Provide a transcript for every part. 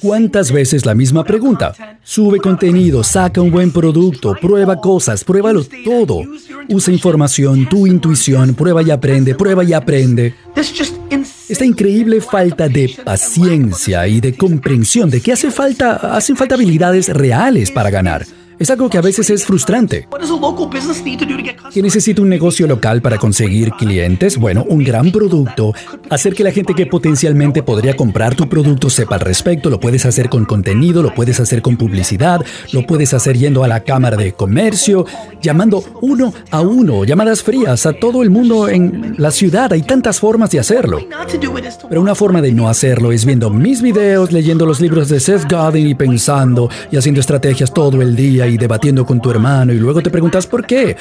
¿Cuántas veces la misma pregunta? Sube contenido, saca un buen producto, prueba cosas, pruébalo todo. Usa información, tu intuición, prueba y aprende, prueba y aprende. Esta increíble falta de paciencia y de comprensión de que hace falta, hacen falta habilidades reales para ganar. Es algo que a veces es frustrante. ¿Qué necesita un negocio local para conseguir clientes? Bueno, un gran producto. Hacer que la gente que potencialmente podría comprar tu producto sepa al respecto. Lo puedes hacer con contenido, lo puedes hacer con publicidad, lo puedes hacer yendo a la Cámara de Comercio, llamando uno a uno, llamadas frías a todo el mundo en la ciudad. Hay tantas formas de hacerlo. Pero una forma de no hacerlo es viendo mis videos, leyendo los libros de Seth Godin y pensando y haciendo estrategias todo el día y debatiendo con tu hermano y luego te preguntas por qué.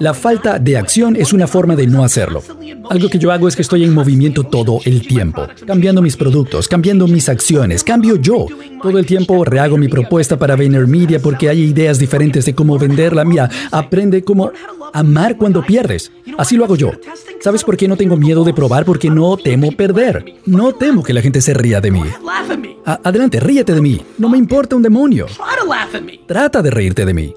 La falta de acción es una forma de no hacerlo. Algo que yo hago es que estoy en movimiento todo el tiempo, cambiando mis productos, cambiando mis acciones, cambio yo. Todo el tiempo rehago mi propuesta para VaynerMedia porque hay ideas diferentes de cómo venderla. Mira, aprende cómo amar cuando pierdes. Así lo hago yo. ¿Sabes por qué no tengo miedo de probar? Porque no temo perder. No temo que la gente se ría de mí. Adelante, ríete de mí. No me importa un demonio. Trata de reírte de mí.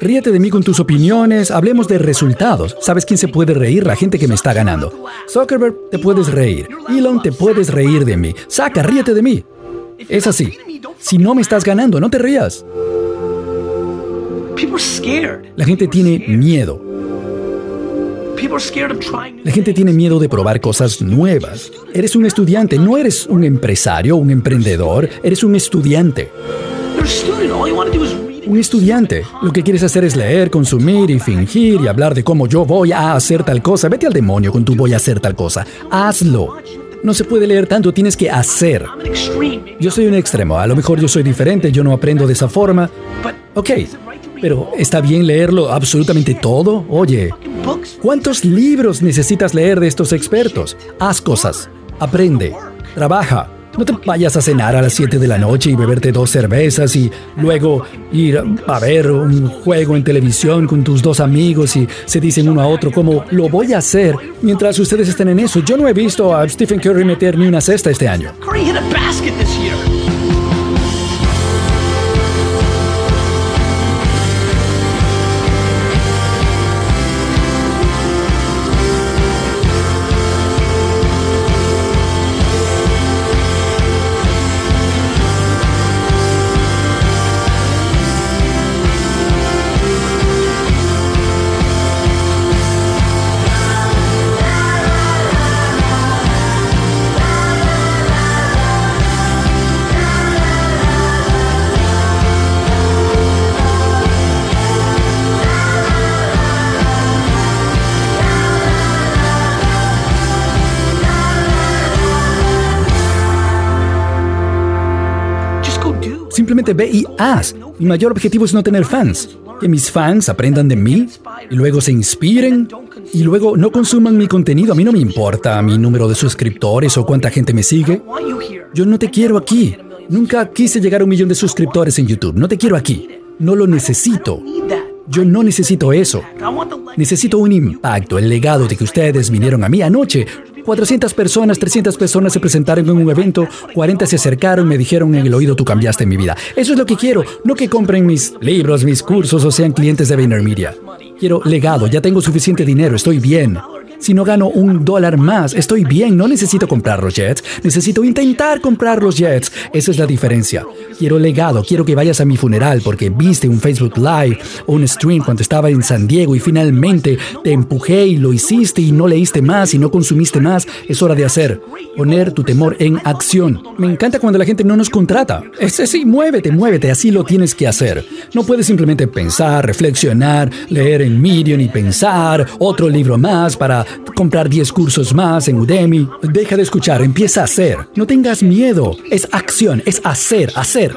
Ríete de mí con tus opiniones. Hablemos de resultados. ¿Sabes quién se puede reír? La gente que me está ganando. Zuckerberg, te puedes reír. Elon, te puedes reír de mí. Saca, ríete de mí. Es así. Si no me estás ganando, no te rías. La gente tiene miedo. La gente tiene miedo de probar cosas nuevas. Eres un estudiante, no eres un empresario, un emprendedor, eres un estudiante. Un estudiante. Lo que quieres hacer es leer, consumir y fingir y hablar de cómo yo voy a hacer tal cosa. Vete al demonio con tu voy a hacer tal cosa. Hazlo. No se puede leer tanto, tienes que hacer. Yo soy un extremo, a lo mejor yo soy diferente, yo no aprendo de esa forma. Ok, pero ¿está bien leerlo absolutamente todo? Oye, ¿cuántos libros necesitas leer de estos expertos? Haz cosas, aprende, trabaja. No te vayas a cenar a las 7 de la noche y beberte dos cervezas y luego ir a ver un juego en televisión con tus dos amigos y se dicen uno a otro como lo voy a hacer mientras ustedes estén en eso. Yo no he visto a Stephen Curry meter ni una cesta este año. Simplemente ve y haz. Mi mayor objetivo es no tener fans. Que mis fans aprendan de mí y luego se inspiren y luego no consuman mi contenido. A mí no me importa mi número de suscriptores o cuánta gente me sigue. Yo no te quiero aquí. Nunca quise llegar a un millón de suscriptores en YouTube. No te quiero aquí. No lo necesito. Yo no necesito eso. Necesito un impacto, el legado de que ustedes vinieron a mí anoche 400 personas, 300 personas se presentaron en un evento, 40 se acercaron me dijeron en el oído, tú cambiaste mi vida. Eso es lo que quiero, no que compren mis libros, mis cursos o sean clientes de VaynerMedia. Quiero legado, ya tengo suficiente dinero, estoy bien. Si no gano un dólar más, estoy bien, no necesito comprar los jets, necesito intentar comprar los jets. Esa es la diferencia. Quiero legado, quiero que vayas a mi funeral porque viste un Facebook Live o un stream cuando estaba en San Diego y finalmente te empujé y lo hiciste y no leíste más y no consumiste más. Es hora de hacer, poner tu temor en acción. Me encanta cuando la gente no nos contrata. Es sí, muévete, muévete, así lo tienes que hacer. No puedes simplemente pensar, reflexionar, leer en Medium y pensar otro libro más para comprar 10 cursos más en Udemy. Deja de escuchar, empieza a hacer. No tengas miedo. Es acción, es hacer, hacer.